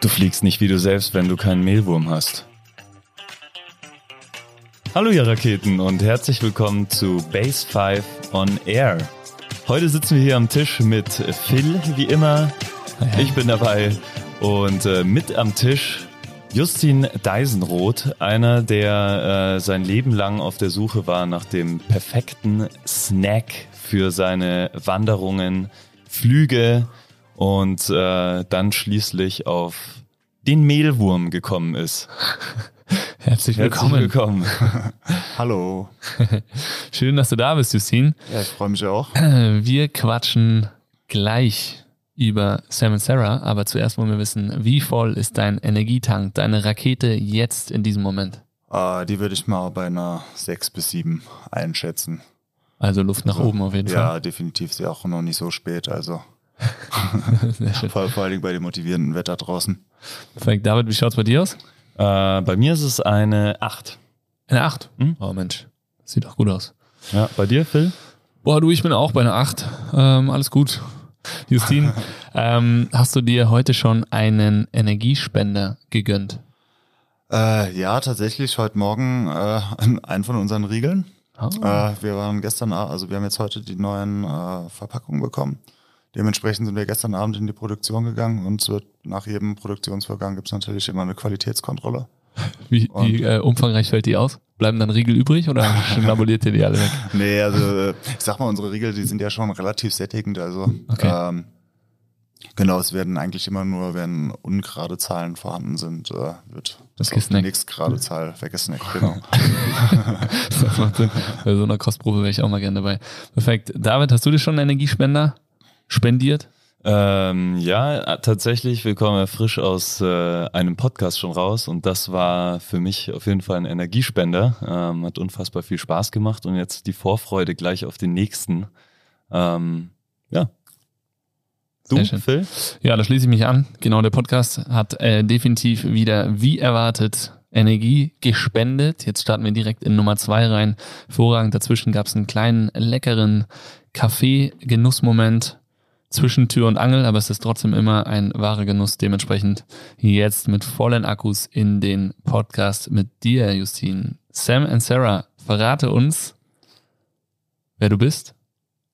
Du fliegst nicht wie du selbst, wenn du keinen Mehlwurm hast. Hallo ihr Raketen und herzlich willkommen zu Base 5 on Air. Heute sitzen wir hier am Tisch mit Phil, wie immer. Ich bin dabei und äh, mit am Tisch Justin Deisenroth, einer, der äh, sein Leben lang auf der Suche war nach dem perfekten Snack für seine Wanderungen, Flüge und äh, dann schließlich auf den Mehlwurm gekommen ist. Herzlich willkommen. Herzlich willkommen. Hallo. Schön, dass du da bist, Justin. Ja, ich freue mich auch. Wir quatschen gleich über Sam und Sarah, aber zuerst wollen wir wissen, wie voll ist dein Energietank, deine Rakete jetzt in diesem Moment? Äh, die würde ich mal bei einer 6 bis 7 einschätzen. Also Luft nach Also, oben auf jeden Ja, Fall. definitiv. Ist ja auch noch nicht so spät. Also. vor, vor allen Dingen bei dem motivierenden Wetter draußen. Perfekt. David, wie schaut's bei dir aus? Äh, bei mir ist es eine 8. Eine 8. Hm? Oh Mensch, sieht doch gut aus. Ja, bei dir, Phil? Boah, du, ich bin auch bei einer 8. Ähm, alles gut. Justin, ähm, hast du dir heute schon einen Energiespender gegönnt? Äh, ja, tatsächlich heute Morgen äh, einen von unseren Riegeln. Ah. Äh, wir waren gestern, also wir haben jetzt heute die neuen äh, Verpackungen bekommen. Dementsprechend sind wir gestern Abend in die Produktion gegangen und wird nach jedem Produktionsvorgang gibt es natürlich immer eine Qualitätskontrolle. Wie, wie äh, umfangreich fällt die aus? Bleiben dann Riegel übrig oder schnabuliert ihr die alle weg? Nee, also äh, ich sag mal, unsere Riegel, die sind ja schon relativ sättigend. Also Okay. ähm, genau, es werden eigentlich immer nur, wenn ungerade Zahlen vorhanden sind, äh, wird das auf die Gesnackt. nächstgerade Zahl weggesnackt. Genau. Das macht Sinn. Bei so einer Kostprobe wäre ich auch mal gerne dabei. Perfekt. David, hast du dir schon einen Energiespender spendiert? Ähm, ja, tatsächlich, wir kommen ja frisch aus äh, einem Podcast schon raus und das war für mich auf jeden Fall ein Energiespender. Ähm, hat unfassbar viel Spaß gemacht und jetzt die Vorfreude gleich auf den nächsten. Ähm, ja. Du. Phil? Ja, da schließe ich mich an. Genau, der Podcast hat äh, definitiv wieder, wie erwartet, Energie gespendet. Jetzt starten wir direkt in Nummer zwei rein. Vorragend dazwischen gab es einen kleinen, leckeren Kaffee-Genussmoment zwischen Tür und Angel, aber es ist trotzdem immer ein wahrer Genuss. Dementsprechend jetzt mit vollen Akkus in den Podcast mit dir, Justin. Sam und Sarah, verrate uns, wer du bist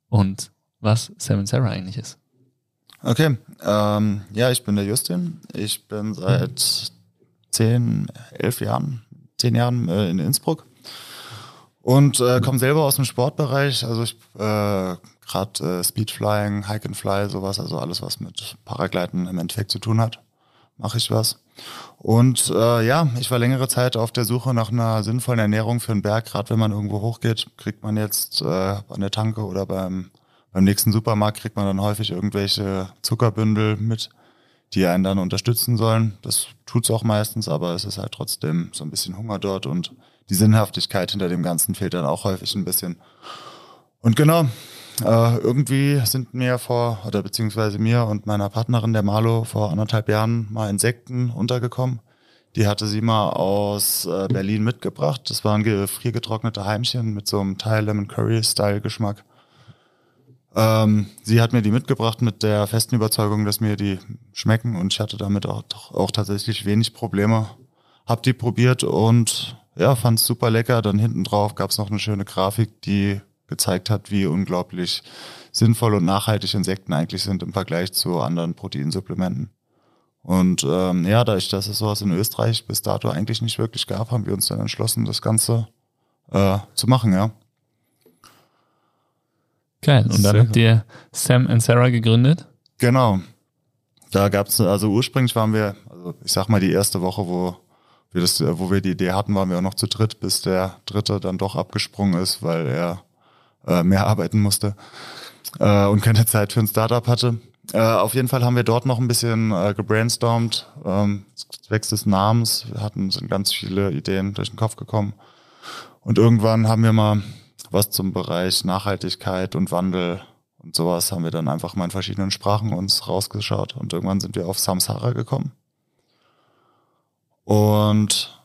und was Sam und Sarah eigentlich ist. Okay, ähm, ja, ich bin der Justin. Ich bin seit zehn, elf Jahren, zehn Jahren äh, in Innsbruck und äh, komme selber aus dem Sportbereich. Also ich äh, gerade äh, Speedflying, Hike and Fly, sowas, also alles, was mit Paragleiten im Endeffekt zu tun hat, mache ich was. Und äh, ja, ich war längere Zeit auf der Suche nach einer sinnvollen Ernährung für einen Berg. Gerade wenn man irgendwo hochgeht, kriegt man jetzt äh, an der Tanke oder beim beim nächsten Supermarkt kriegt man dann häufig irgendwelche Zuckerbündel mit, die einen dann unterstützen sollen. Das tut's auch meistens, aber es ist halt trotzdem so ein bisschen Hunger dort und die Sinnhaftigkeit hinter dem Ganzen fehlt dann auch häufig ein bisschen. Und genau, äh, irgendwie sind mir vor, oder beziehungsweise mir und meiner Partnerin, der Marlo, vor anderthalb Jahren mal Insekten untergekommen. Die hatte sie mal aus äh, Berlin mitgebracht. Das waren gefriergetrocknete Heimchen mit so einem Thai Lemon Curry Style Geschmack. Ähm, sie hat mir die mitgebracht mit der festen Überzeugung, dass mir die schmecken und ich hatte damit auch, auch tatsächlich wenig Probleme. Hab die probiert und ja, fand's super lecker. Dann hinten drauf gab's noch eine schöne Grafik, die gezeigt hat, wie unglaublich sinnvoll und nachhaltig Insekten eigentlich sind im Vergleich zu anderen Proteinsupplementen. Und ähm, ja, da ich das sowas in Österreich bis dato eigentlich nicht wirklich gab, haben wir uns dann entschlossen, das Ganze äh, zu machen, ja. Geil. Und dann Sehr habt ihr Sam und Sarah gegründet. Genau. Da gab's also ursprünglich waren wir, also ich sag mal die erste Woche, wo wir das, wo wir die Idee hatten, waren wir auch noch zu dritt, bis der dritte dann doch abgesprungen ist, weil er äh, mehr arbeiten musste äh, und keine Zeit für ein Startup hatte. Äh, auf jeden Fall haben wir dort noch ein bisschen äh, gebrainstormt, ähm, zwecks des Namens. Wir hatten sind ganz viele Ideen durch den Kopf gekommen. Und irgendwann haben wir mal was zum Bereich Nachhaltigkeit und Wandel und sowas haben wir dann einfach mal in verschiedenen Sprachen uns rausgeschaut und irgendwann sind wir auf Samsara gekommen. Und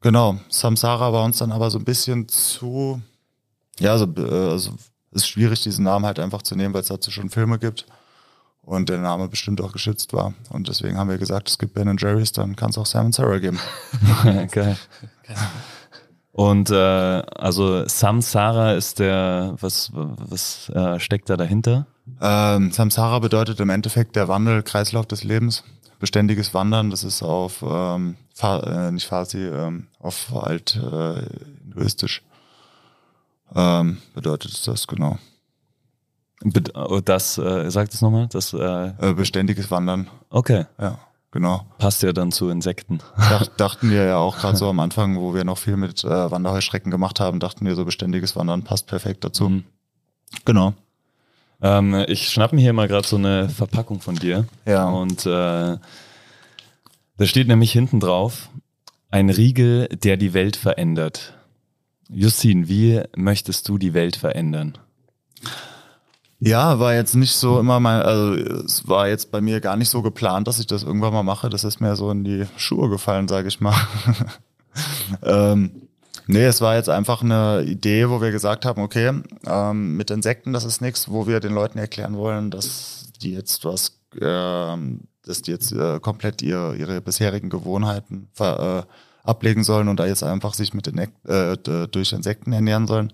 genau, Samsara war uns dann aber so ein bisschen zu, ja, also, äh, also ist schwierig, diesen Namen halt einfach zu nehmen, weil es dazu schon Filme gibt. und der Name bestimmt auch geschützt war. Und deswegen haben wir gesagt, es gibt Ben Jerry's, dann kann es auch Sam Sarah geben. Geil. Und äh, also Samsara ist der, was, was äh, steckt da dahinter? Ähm, Samsara bedeutet im Endeffekt der Wandel, Kreislauf des Lebens, beständiges Wandern. Das ist auf ähm, Fa äh, nicht Farsi, ähm, auf alt äh, hinduistisch ähm, bedeutet das genau. Oh, das, äh, sagt es nochmal? Das, äh, äh, beständiges Wandern. Okay. Ja, genau. Passt ja dann zu Insekten. Dach, dachten wir ja auch gerade so am Anfang, wo wir noch viel mit äh, Wanderheuschrecken gemacht haben, dachten wir so beständiges Wandern passt perfekt dazu. Mhm. Genau. Ähm, ich schnapp mir hier mal gerade so eine Verpackung von dir. Ja. Und äh, da steht nämlich hinten drauf, ein Riegel, der die Welt verändert. Justin, wie möchtest du die Welt verändern? Ja, war jetzt nicht so immer mal, also es war jetzt bei mir gar nicht so geplant, dass ich das irgendwann mal mache. Das ist mir so in die Schuhe gefallen, sage ich mal. ähm, nee, es war jetzt einfach eine Idee, wo wir gesagt haben, okay, ähm, mit Insekten, das ist nichts, wo wir den Leuten erklären wollen, dass die jetzt was, ähm, dass die jetzt äh, komplett ihr, ihre bisherigen Gewohnheiten ver, äh, ablegen sollen und da jetzt einfach sich mit den, äh, durch Insekten ernähren sollen,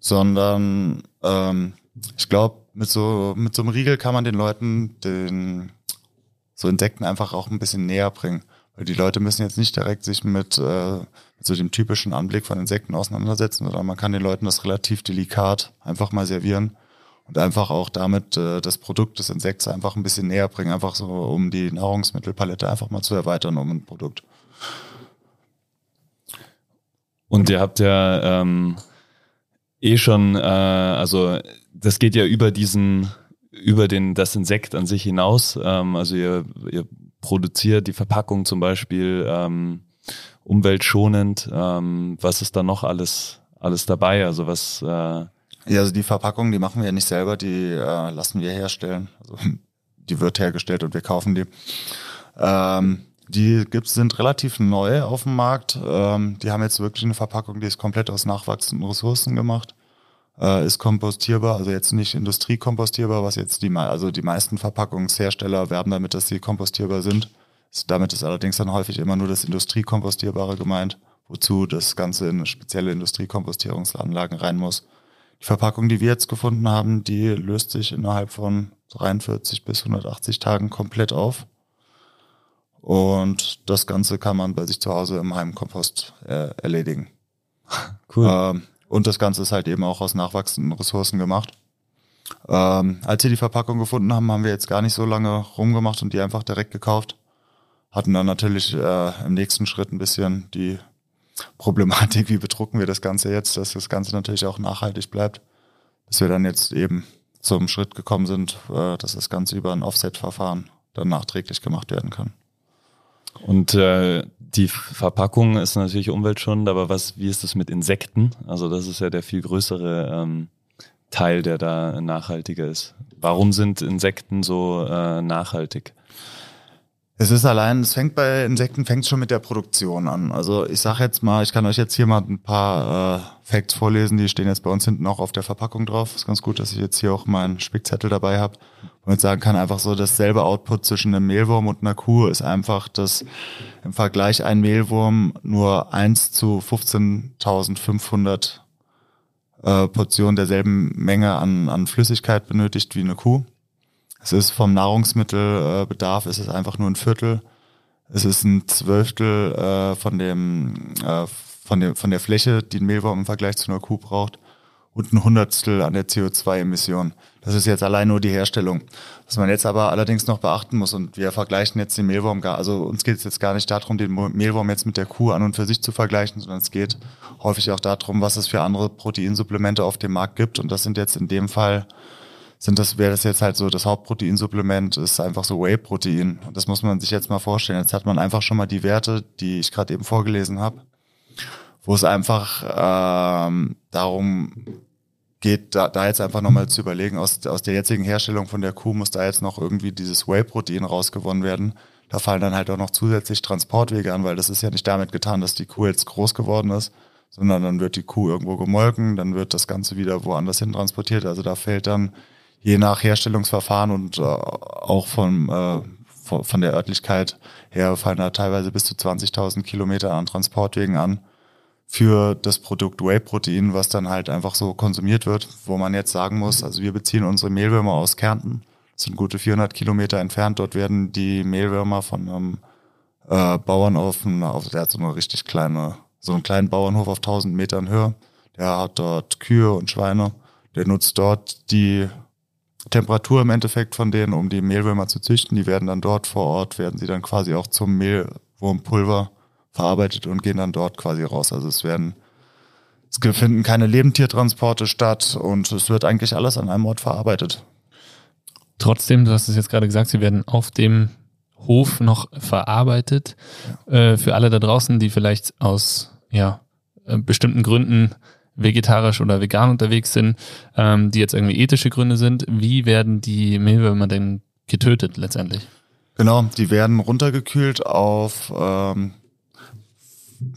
sondern ähm, ich glaube, mit so, mit so einem Riegel kann man den Leuten den, so Insekten einfach auch ein bisschen näher bringen. Weil die Leute müssen jetzt nicht direkt sich mit, äh, so dem typischen Anblick von Insekten auseinandersetzen, sondern man kann den Leuten das relativ delikat einfach mal servieren und einfach auch damit äh, das Produkt des Insekts einfach ein bisschen näher bringen, einfach so, um die Nahrungsmittelpalette einfach mal zu erweitern um ein Produkt. Und ihr habt ja ähm, eh schon, äh, also das geht ja über diesen, über den, das Insekt an sich hinaus. Ähm, also ihr, ihr produziert die Verpackung zum Beispiel ähm, umweltschonend. Ähm, was ist da noch alles, alles dabei? Also was? Äh ja, also die Verpackung, die machen wir ja nicht selber, die äh, lassen wir herstellen. Also die wird hergestellt und wir kaufen die. Ähm, die gibt's, sind relativ neu auf dem Markt. Ähm, die haben jetzt wirklich eine Verpackung, die ist komplett aus nachwachsenden Ressourcen gemacht äh, ist kompostierbar, also jetzt nicht industriekompostierbar, was jetzt die, also die meisten Verpackungshersteller werben damit, dass sie kompostierbar sind. Damit ist allerdings dann häufig immer nur das Industriekompostierbare gemeint, wozu das Ganze in spezielle Industriekompostierungsanlagen rein muss. Die Verpackung, die wir jetzt gefunden haben, die löst sich innerhalb von 43 bis 180 Tagen komplett auf. Und das Ganze kann man bei sich zu Hause im Heimkompost äh, erledigen. Cool. Ähm, und das Ganze ist halt eben auch aus nachwachsenden Ressourcen gemacht. Ähm, als wir die Verpackung gefunden haben, haben wir jetzt gar nicht so lange rumgemacht und die einfach direkt gekauft. Hatten dann natürlich äh, im nächsten Schritt ein bisschen die Problematik, wie bedrucken wir das Ganze jetzt, dass das Ganze natürlich auch nachhaltig bleibt. Bis wir dann jetzt eben zum Schritt gekommen sind, äh, dass das Ganze über ein Offset-Verfahren dann nachträglich gemacht werden kann. Und äh, die Verpackung ist natürlich umweltschonend, aber was, wie ist es mit Insekten? Also das ist ja der viel größere ähm, Teil, der da nachhaltiger ist. Warum sind Insekten so äh, nachhaltig? Es ist allein, es fängt bei Insekten fängt schon mit der Produktion an. Also ich sage jetzt mal, ich kann euch jetzt hier mal ein paar äh, Facts vorlesen, die stehen jetzt bei uns hinten auch auf der Verpackung drauf. Ist ganz gut, dass ich jetzt hier auch meinen Spickzettel dabei habe. Und sagen kann, einfach so dasselbe Output zwischen einem Mehlwurm und einer Kuh ist einfach, dass im Vergleich ein Mehlwurm nur eins zu 15.500 äh, Portionen derselben Menge an, an Flüssigkeit benötigt wie eine Kuh. Es ist vom Nahrungsmittelbedarf, es ist einfach nur ein Viertel. Es ist ein Zwölftel äh, von dem, äh, von dem, von der Fläche, die ein Mehlwurm im Vergleich zu einer Kuh braucht und ein Hundertstel an der CO2-Emission. Das ist jetzt allein nur die Herstellung. Was man jetzt aber allerdings noch beachten muss, und wir vergleichen jetzt den Mehlwurm gar, also uns geht es jetzt gar nicht darum, den Mehlwurm jetzt mit der Kuh an und für sich zu vergleichen, sondern es geht häufig auch darum, was es für andere Proteinsupplemente auf dem Markt gibt. Und das sind jetzt in dem Fall sind das, wäre das jetzt halt so, das Hauptproteinsupplement ist einfach so Whey-Protein. Und das muss man sich jetzt mal vorstellen. Jetzt hat man einfach schon mal die Werte, die ich gerade eben vorgelesen habe, wo es einfach ähm, darum geht, da, da jetzt einfach nochmal zu überlegen, aus, aus der jetzigen Herstellung von der Kuh muss da jetzt noch irgendwie dieses Whey-Protein rausgewonnen werden. Da fallen dann halt auch noch zusätzlich Transportwege an, weil das ist ja nicht damit getan, dass die Kuh jetzt groß geworden ist, sondern dann wird die Kuh irgendwo gemolken, dann wird das Ganze wieder woanders hin transportiert. Also da fällt dann je nach Herstellungsverfahren und äh, auch vom, äh, von der Örtlichkeit her fallen da teilweise bis zu 20.000 Kilometer an Transportwegen an für das Produkt Whey-Protein, was dann halt einfach so konsumiert wird, wo man jetzt sagen muss, also wir beziehen unsere Mehlwürmer aus Kärnten, sind gute 400 Kilometer entfernt, dort werden die Mehlwürmer von einem äh, Bauern auf, auf, der hat so eine richtig kleine, so einen kleinen Bauernhof auf 1000 Metern Höhe, der hat dort Kühe und Schweine, der nutzt dort die Temperatur im Endeffekt von denen, um die Mehlwürmer zu züchten, die werden dann dort vor Ort, werden sie dann quasi auch zum Mehlwurmpulver verarbeitet und gehen dann dort quasi raus. Also es werden, es finden keine Lebendtiertransporte statt und es wird eigentlich alles an einem Ort verarbeitet. Trotzdem, du hast es jetzt gerade gesagt, sie werden auf dem Hof noch verarbeitet. Ja. Äh, für alle da draußen, die vielleicht aus ja, äh, bestimmten Gründen vegetarisch oder vegan unterwegs sind, ähm, die jetzt irgendwie ethische Gründe sind, wie werden die Mehlwürmer denn getötet letztendlich? Genau, die werden runtergekühlt auf ähm,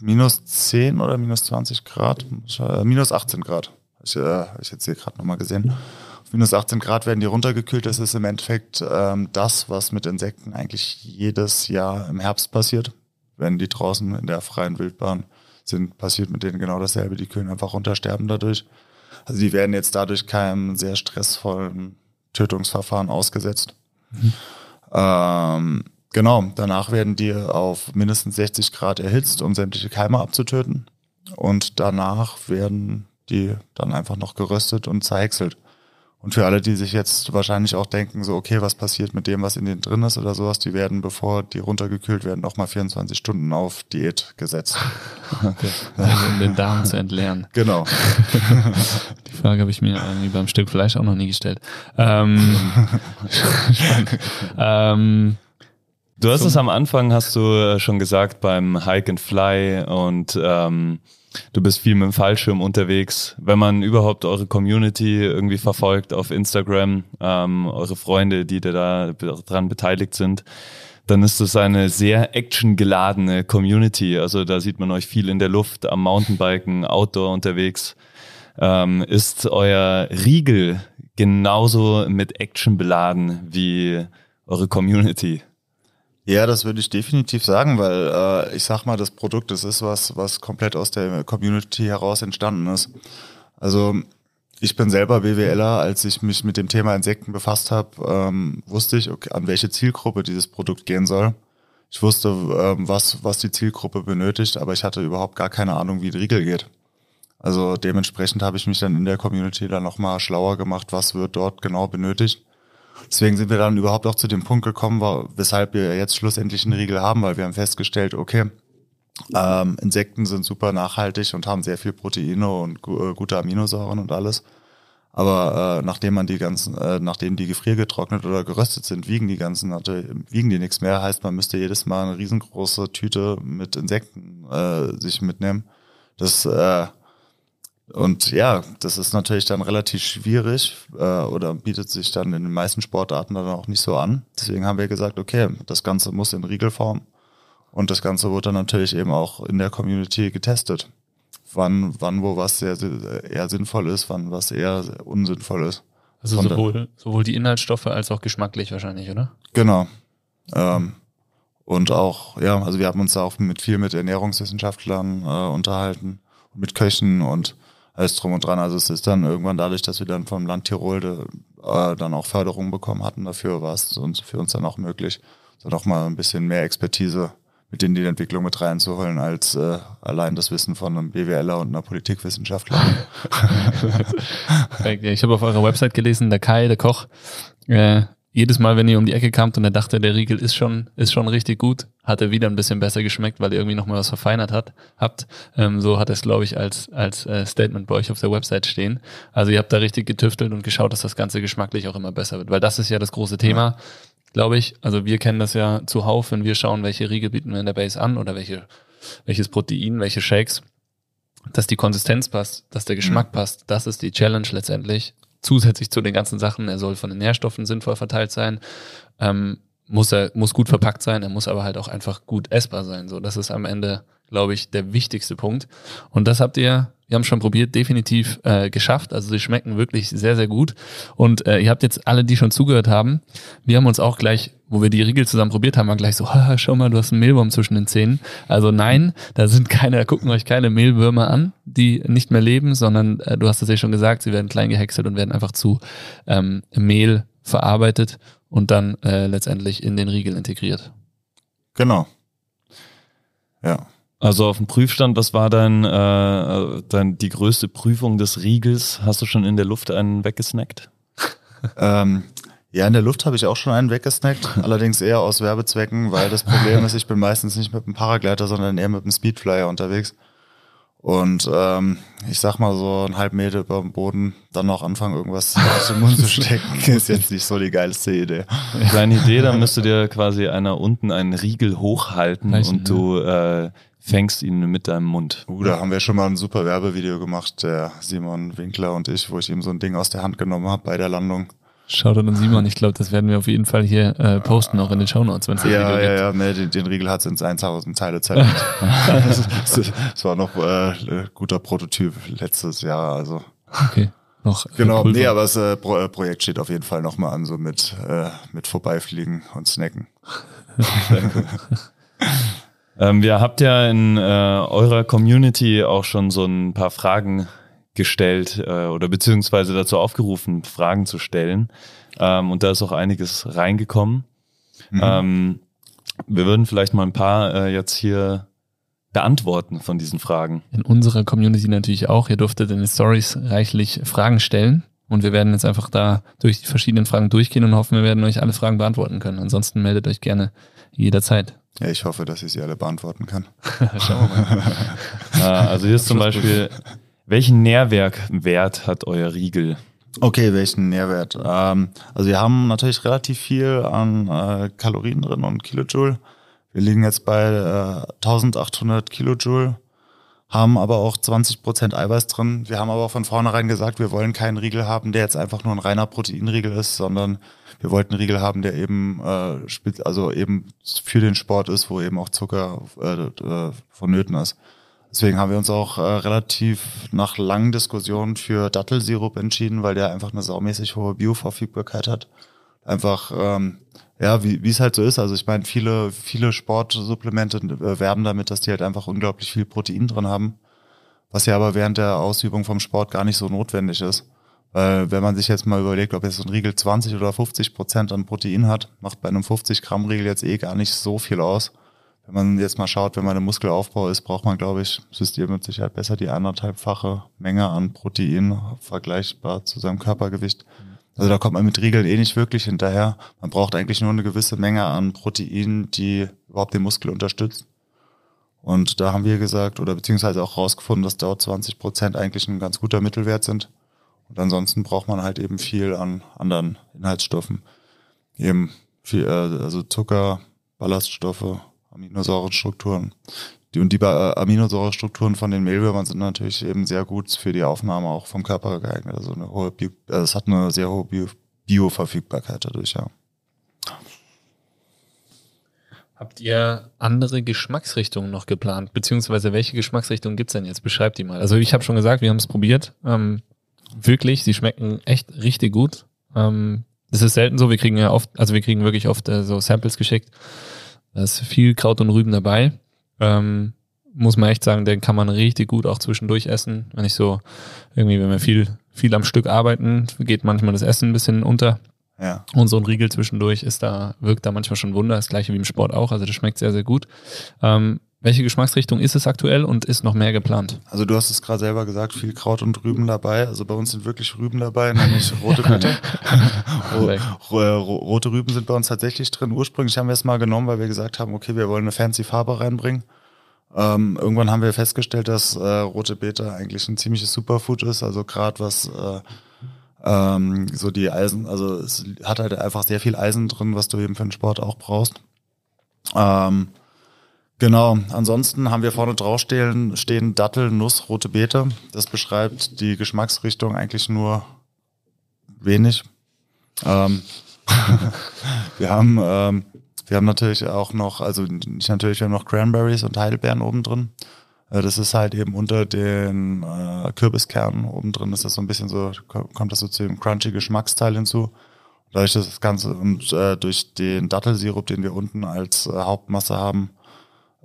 minus 10 oder minus 20 Grad, äh, minus 18 Grad. Ich, äh, ich jetzt hier gerade nochmal gesehen. Auf minus 18 Grad werden die runtergekühlt. Das ist im Endeffekt ähm, das, was mit Insekten eigentlich jedes Jahr im Herbst passiert. Wenn die draußen in der freien Wildbahn sind, passiert mit denen genau dasselbe. Die kühlen einfach runtersterben dadurch. Also die werden jetzt dadurch keinem sehr stressvollen Tötungsverfahren ausgesetzt. Mhm. Ähm, Genau, danach werden die auf mindestens 60 Grad erhitzt, um sämtliche Keime abzutöten. Und danach werden die dann einfach noch geröstet und zerhäckselt. Und für alle, die sich jetzt wahrscheinlich auch denken, so, okay, was passiert mit dem, was in denen drin ist oder sowas, die werden, bevor die runtergekühlt werden, nochmal 24 Stunden auf Diät gesetzt. Okay. Also um den Darm zu entleeren. Genau. Die Frage habe ich mir irgendwie beim Stück Fleisch auch noch nie gestellt. Ähm, ähm, Du hast es am Anfang, hast du äh, schon gesagt, beim Hike and Fly und ähm, du bist viel mit dem Fallschirm unterwegs. Wenn man überhaupt eure Community irgendwie verfolgt auf Instagram, ähm, eure Freunde, die da dran beteiligt sind, dann ist es eine sehr actiongeladene Community. Also da sieht man euch viel in der Luft, am Mountainbiken, Outdoor unterwegs. Ähm, ist euer Riegel genauso mit Action beladen wie eure Community? Ja, das würde ich definitiv sagen, weil äh, ich sag mal, das Produkt, das ist was, was komplett aus der Community heraus entstanden ist. Also ich bin selber BWLer, als ich mich mit dem Thema Insekten befasst habe, ähm, wusste ich, okay, an welche Zielgruppe dieses Produkt gehen soll. Ich wusste, ähm, was, was die Zielgruppe benötigt, aber ich hatte überhaupt gar keine Ahnung, wie ein Riegel geht. Also dementsprechend habe ich mich dann in der Community dann nochmal schlauer gemacht, was wird dort genau benötigt Deswegen sind wir dann überhaupt auch zu dem Punkt gekommen, weshalb wir jetzt schlussendlich einen Riegel haben, weil wir haben festgestellt, okay, ähm, Insekten sind super nachhaltig und haben sehr viel Proteine und gu äh, gute Aminosäuren und alles. Aber äh, nachdem man die ganzen, äh, nachdem die gefriergetrocknet oder geröstet sind, wiegen die ganzen, wiegen die nichts mehr. Heißt, man müsste jedes Mal eine riesengroße Tüte mit Insekten äh, sich mitnehmen. Das äh, und ja, das ist natürlich dann relativ schwierig äh, oder bietet sich dann in den meisten Sportarten dann auch nicht so an. Deswegen haben wir gesagt, okay, das Ganze muss in Riegelform und das Ganze wurde dann natürlich eben auch in der Community getestet. Wann, wann wo was sehr, eher sinnvoll ist, wann was eher unsinnvoll ist. Also sowohl, sowohl die Inhaltsstoffe als auch geschmacklich wahrscheinlich, oder? Genau. Ähm, und auch, ja, also wir haben uns da auch mit viel mit Ernährungswissenschaftlern äh, unterhalten, mit Köchen und alles drum und dran. Also es ist dann irgendwann dadurch, dass wir dann vom Land Tirol äh, dann auch Förderung bekommen hatten dafür, war es uns, für uns dann auch möglich, so noch mal ein bisschen mehr Expertise mit in die Entwicklung mit reinzuholen, als äh, allein das Wissen von einem BWLer und einer Politikwissenschaftler. ich habe auf eurer Website gelesen, der Kai, der Koch, äh, jedes Mal, wenn ihr um die Ecke kamt und er dachte, der Riegel ist schon, ist schon richtig gut, hat er wieder ein bisschen besser geschmeckt, weil ihr irgendwie nochmal was verfeinert hat, habt. Ähm, so hat es, glaube ich, als, als äh, Statement bei euch auf der Website stehen. Also ihr habt da richtig getüftelt und geschaut, dass das Ganze geschmacklich auch immer besser wird, weil das ist ja das große Thema, ja. glaube ich. Also wir kennen das ja zuhauf, wenn wir schauen, welche Riegel bieten wir in der Base an oder welche, welches Protein, welche Shakes dass die Konsistenz passt, dass der Geschmack mhm. passt, das ist die Challenge letztendlich zusätzlich zu den ganzen Sachen, er soll von den Nährstoffen sinnvoll verteilt sein, ähm, muss er muss gut verpackt sein, er muss aber halt auch einfach gut essbar sein. So, das ist am Ende glaube ich, der wichtigste Punkt. Und das habt ihr, wir haben schon probiert, definitiv äh, geschafft. Also sie schmecken wirklich sehr, sehr gut. Und äh, ihr habt jetzt alle, die schon zugehört haben, wir haben uns auch gleich, wo wir die Riegel zusammen probiert haben, war gleich so, Haha, schau mal, du hast einen Mehlwurm zwischen den Zähnen. Also nein, da sind keine, da gucken euch keine Mehlwürmer an, die nicht mehr leben, sondern äh, du hast es ja schon gesagt, sie werden klein gehäckselt und werden einfach zu ähm, Mehl verarbeitet und dann äh, letztendlich in den Riegel integriert. Genau. Ja. Also auf dem Prüfstand, was war dein, äh, dein die größte Prüfung des Riegels? Hast du schon in der Luft einen weggesnackt? ähm, ja, in der Luft habe ich auch schon einen weggesnackt, allerdings eher aus Werbezwecken, weil das Problem ist, ich bin meistens nicht mit dem Paragleiter, sondern eher mit dem Speedflyer unterwegs. Und ähm, ich sag mal so einen halben Meter über dem Boden, dann noch anfangen, irgendwas aus dem Mund zu stecken, ist jetzt nicht so die geilste Idee. Kleine Idee, dann müsste dir quasi einer unten einen Riegel hochhalten Reichen, und du äh, fängst ihn mit deinem Mund. Uh, da haben wir schon mal ein super Werbevideo gemacht, der Simon Winkler und ich, wo ich ihm so ein Ding aus der Hand genommen habe bei der Landung. Schaut an Simon, ich glaube, das werden wir auf jeden Fall hier äh, posten, auch in den Shownotes, wenn es Ja, Video ja, gibt. ja, nee, den, den Riegel hat es ins 1000 Teile zerlegt. das, das war noch äh, guter Prototyp letztes Jahr, also. Okay. Noch, äh, Genau, Pulver. nee, aber das äh, Pro äh, Projekt steht auf jeden Fall nochmal an, so mit, äh, mit Vorbeifliegen und Snacken. Ähm, wir habt ja in äh, eurer Community auch schon so ein paar Fragen gestellt äh, oder beziehungsweise dazu aufgerufen, Fragen zu stellen. Ähm, und da ist auch einiges reingekommen. Ähm, wir würden vielleicht mal ein paar äh, jetzt hier beantworten von diesen Fragen. in unserer Community natürlich auch. Ihr durftet in den Stories reichlich Fragen stellen. Und wir werden jetzt einfach da durch die verschiedenen Fragen durchgehen und hoffen, wir werden euch alle Fragen beantworten können. Ansonsten meldet euch gerne jederzeit. Ja, ich hoffe, dass ich sie alle beantworten kann. Schauen wir mal. Äh, also hier ist zum Beispiel, welchen Nährwerkwert hat euer Riegel? Okay, welchen Nährwert? Ähm, also wir haben natürlich relativ viel an äh, Kalorien drin und Kilojoule. Wir liegen jetzt bei äh, 1800 Kilojoule, haben aber auch 20 Prozent Eiweiß drin. Wir haben aber von vornherein gesagt, wir wollen keinen Riegel haben, der jetzt einfach nur ein reiner Proteinriegel ist, sondern wir wollten einen Riegel haben, der eben äh, also eben für den Sport ist, wo eben auch Zucker äh, vonnöten ist. Deswegen haben wir uns auch äh, relativ nach langen Diskussionen für Dattelsirup entschieden, weil der einfach eine saumäßig hohe Bioverfügbarkeit hat. Einfach, ähm, ja, wie es halt so ist. Also ich meine, viele, viele Sportsupplemente äh, werben damit, dass die halt einfach unglaublich viel Protein drin haben, was ja aber während der Ausübung vom Sport gar nicht so notwendig ist. Weil wenn man sich jetzt mal überlegt, ob jetzt so ein Riegel 20 oder 50 Prozent an Protein hat, macht bei einem 50 Gramm Riegel jetzt eh gar nicht so viel aus. Wenn man jetzt mal schaut, wenn man im Muskelaufbau ist, braucht man, glaube ich, System mit Sicherheit besser die anderthalbfache Menge an Protein vergleichbar zu seinem Körpergewicht. Also da kommt man mit Riegeln eh nicht wirklich hinterher. Man braucht eigentlich nur eine gewisse Menge an Protein, die überhaupt den Muskel unterstützt. Und da haben wir gesagt, oder beziehungsweise auch rausgefunden, dass dort 20 Prozent eigentlich ein ganz guter Mittelwert sind. Und ansonsten braucht man halt eben viel an anderen Inhaltsstoffen. Eben viel, äh, also Zucker, Ballaststoffe, Aminosäurestrukturen. Die, und die äh, Aminosäurestrukturen von den Mehlwürmern sind natürlich eben sehr gut für die Aufnahme auch vom Körper geeignet. Also eine hohe Bio, äh, es hat eine sehr hohe Bio, Bioverfügbarkeit dadurch, ja. Habt ihr andere Geschmacksrichtungen noch geplant? Beziehungsweise welche Geschmacksrichtungen gibt's denn jetzt? Beschreibt die mal. Also ich habe schon gesagt, wir haben es probiert. Ähm, wirklich, sie schmecken echt richtig gut. Ähm, das ist selten so, wir kriegen ja oft, also wir kriegen wirklich oft äh, so Samples geschickt. Da ist viel Kraut und Rüben dabei. Ähm, muss man echt sagen, den kann man richtig gut auch zwischendurch essen. Wenn ich so, irgendwie, wenn wir viel, viel am Stück arbeiten, geht manchmal das Essen ein bisschen unter. Ja. Und so ein Riegel zwischendurch ist da, wirkt da manchmal schon Wunder, das gleiche wie im Sport auch. Also das schmeckt sehr, sehr gut. Ähm, welche Geschmacksrichtung ist es aktuell und ist noch mehr geplant? Also du hast es gerade selber gesagt, viel Kraut und Rüben dabei. Also bei uns sind wirklich Rüben dabei, nämlich rote ro ro rote Rüben sind bei uns tatsächlich drin. Ursprünglich haben wir es mal genommen, weil wir gesagt haben, okay, wir wollen eine fancy Farbe reinbringen. Ähm, irgendwann haben wir festgestellt, dass äh, rote Beete eigentlich ein ziemliches Superfood ist. Also gerade was äh, ähm, so die Eisen, also es hat halt einfach sehr viel Eisen drin, was du eben für den Sport auch brauchst. Ähm, Genau, ansonsten haben wir vorne drauf stehen, stehen Dattel, Nuss, rote Beete. Das beschreibt die Geschmacksrichtung eigentlich nur wenig. Ähm, wir haben ähm, wir haben natürlich auch noch, also nicht natürlich, wir haben noch Cranberries und Heidelbeeren oben drin. Äh, das ist halt eben unter den äh, Kürbiskernen oben drin, ist das so ein bisschen so, kommt das so zu dem crunchy Geschmacksteil hinzu. Dadurch das Ganze und äh, durch den Dattelsirup, den wir unten als äh, Hauptmasse haben,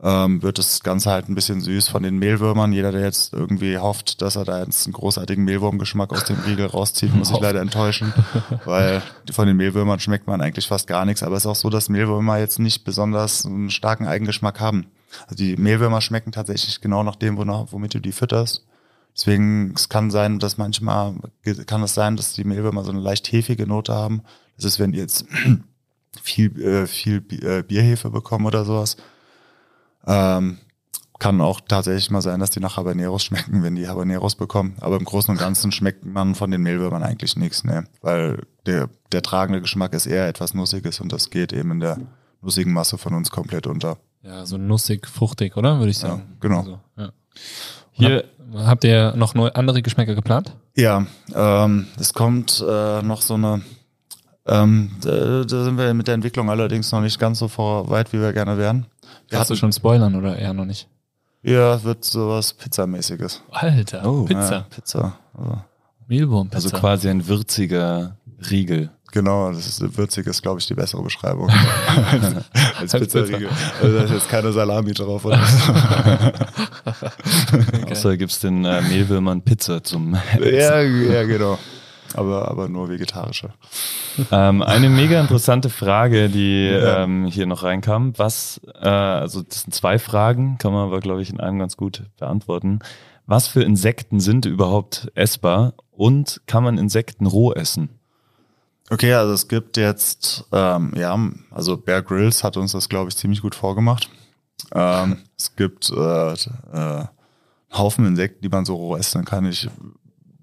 ähm, wird das Ganze halt ein bisschen süß von den Mehlwürmern. Jeder, der jetzt irgendwie hofft, dass er da jetzt einen großartigen Mehlwurmgeschmack aus dem Riegel rauszieht, muss sich leider enttäuschen, weil von den Mehlwürmern schmeckt man eigentlich fast gar nichts. Aber es ist auch so, dass Mehlwürmer jetzt nicht besonders einen starken Eigengeschmack haben. Also die Mehlwürmer schmecken tatsächlich genau nach dem, womit du die fütterst. Deswegen, es kann sein, dass manchmal, kann es sein, dass die Mehlwürmer so eine leicht hefige Note haben. Das ist, wenn die jetzt viel, äh, viel äh, Bierhefe bekommen oder sowas ähm, kann auch tatsächlich mal sein, dass die nach Habaneros schmecken, wenn die Habaneros bekommen. Aber im Großen und Ganzen schmeckt man von den Mehlwürmern eigentlich nichts, ne? Weil der, der tragende Geschmack ist eher etwas Nussiges und das geht eben in der nussigen Masse von uns komplett unter. Ja, so nussig, fruchtig, oder? Würde ich sagen. Ja, genau. Also, ja. Hier Hab, habt ihr noch neu, andere Geschmäcker geplant? Ja, ähm, es kommt äh, noch so eine ähm, da, da sind wir mit der Entwicklung allerdings noch nicht ganz so vor weit, wie wir gerne wären. Kannst du schon spoilern oder eher noch nicht? Ja, wird sowas Pizzamäßiges. Alter, oh, Pizza. Ja, Pizza. Also. Mehlwurm-Pizza. Also quasi ein würziger Riegel. Genau, das ist würzig ist, glaube ich, die bessere Beschreibung als, als Pizzariegel. Also da ist jetzt keine Salami drauf oder so. okay. Außer gibt's den äh, Mehlwürmern Pizza zum Ja, ja, genau aber, aber nur vegetarische. Ähm, eine mega interessante Frage, die ja. ähm, hier noch reinkam. Was, äh, also das sind zwei Fragen, kann man aber, glaube ich, in einem ganz gut beantworten. Was für Insekten sind überhaupt essbar und kann man Insekten roh essen? Okay, also es gibt jetzt, ähm, ja, also Bear Grylls hat uns das, glaube ich, ziemlich gut vorgemacht. Ähm, es gibt äh, äh, Haufen Insekten, die man so roh essen kann. Ich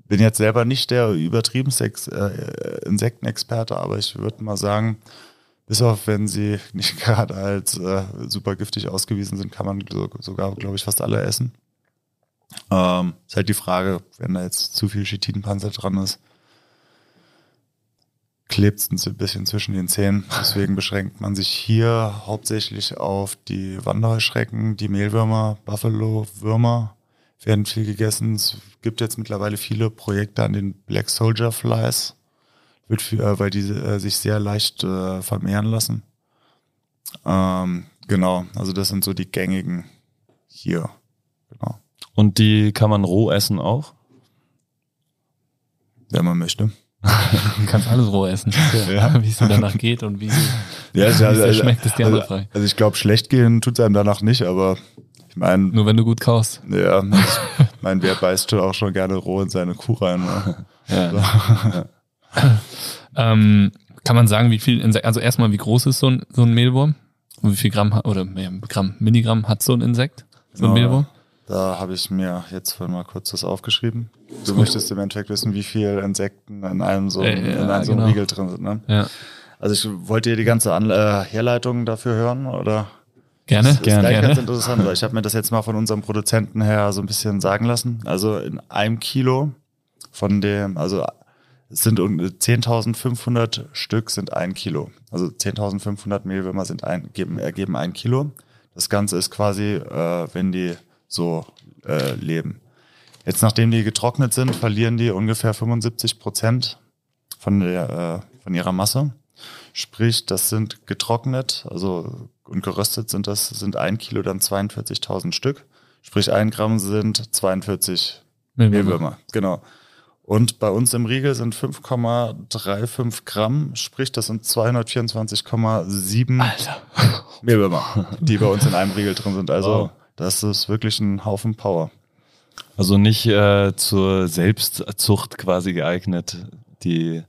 bin jetzt selber nicht der übertrieben äh, Insektenexperte, aber ich würde mal sagen, bis auf wenn sie nicht gerade als äh, super giftig ausgewiesen sind, kann man so, sogar, glaube ich, fast alle essen. Ähm, ist halt die Frage, wenn da jetzt zu viel Chitinpanzer dran ist, klebt es ein bisschen zwischen den Zähnen. Deswegen beschränkt man sich hier hauptsächlich auf die Wanderheuschrecken, die Mehlwürmer, Buffalo-Würmer werden viel gegessen. Es gibt jetzt mittlerweile viele Projekte an den Black Soldier Flies, wird viel, äh, weil die äh, sich sehr leicht äh, vermehren lassen. Ähm, genau, also das sind so die gängigen hier. Genau. Und die kann man roh essen auch? Wenn man möchte. du kannst alles roh essen. Ja. Wie es danach geht und wie, ja, also, wie es schmeckt, ist die andere also. Also ich glaube, schlecht gehen tut es einem danach nicht, aber mein, Nur wenn du gut kaust. Ja, mein Wer beißt auch schon gerne roh in seine Kuh rein. Ne? Ja. Ähm, kann man sagen, wie viel Insekt, also erstmal, wie groß ist so ein, so ein Mehlwurm? Und wie viel Gramm oder mehr Gramm, Milligramm hat so ein Insekt? So ein ja, Mehlwurm? Da habe ich mir jetzt mal kurz das aufgeschrieben. Du möchtest im Endeffekt wissen, wie viele Insekten in einem so, äh, ja, in einem so genau. Riegel drin sind. Ne? Ja. Also ich wollte dir die ganze An äh, Herleitung dafür hören, oder? Gerne, das gerne. Ist gerne. ganz interessant, weil ich habe mir das jetzt mal von unserem Produzenten her so ein bisschen sagen lassen. Also in einem Kilo von dem, also es sind 10.500 Stück sind ein Kilo. Also 10.500 Mehlwürmer sind ein, geben, ergeben ein Kilo. Das Ganze ist quasi, äh, wenn die so äh, leben. Jetzt, nachdem die getrocknet sind, verlieren die ungefähr 75 Prozent von, der, äh, von ihrer Masse. Sprich, das sind getrocknet, also und geröstet sind das, sind ein Kilo dann 42.000 Stück. Sprich, ein Gramm sind 42 Mehlwürmer. Genau. Und bei uns im Riegel sind 5,35 Gramm, sprich, das sind 224,7 Mehlwürmer, die bei uns in einem Riegel drin sind. Also, wow. das ist wirklich ein Haufen Power. Also nicht äh, zur Selbstzucht quasi geeignet, die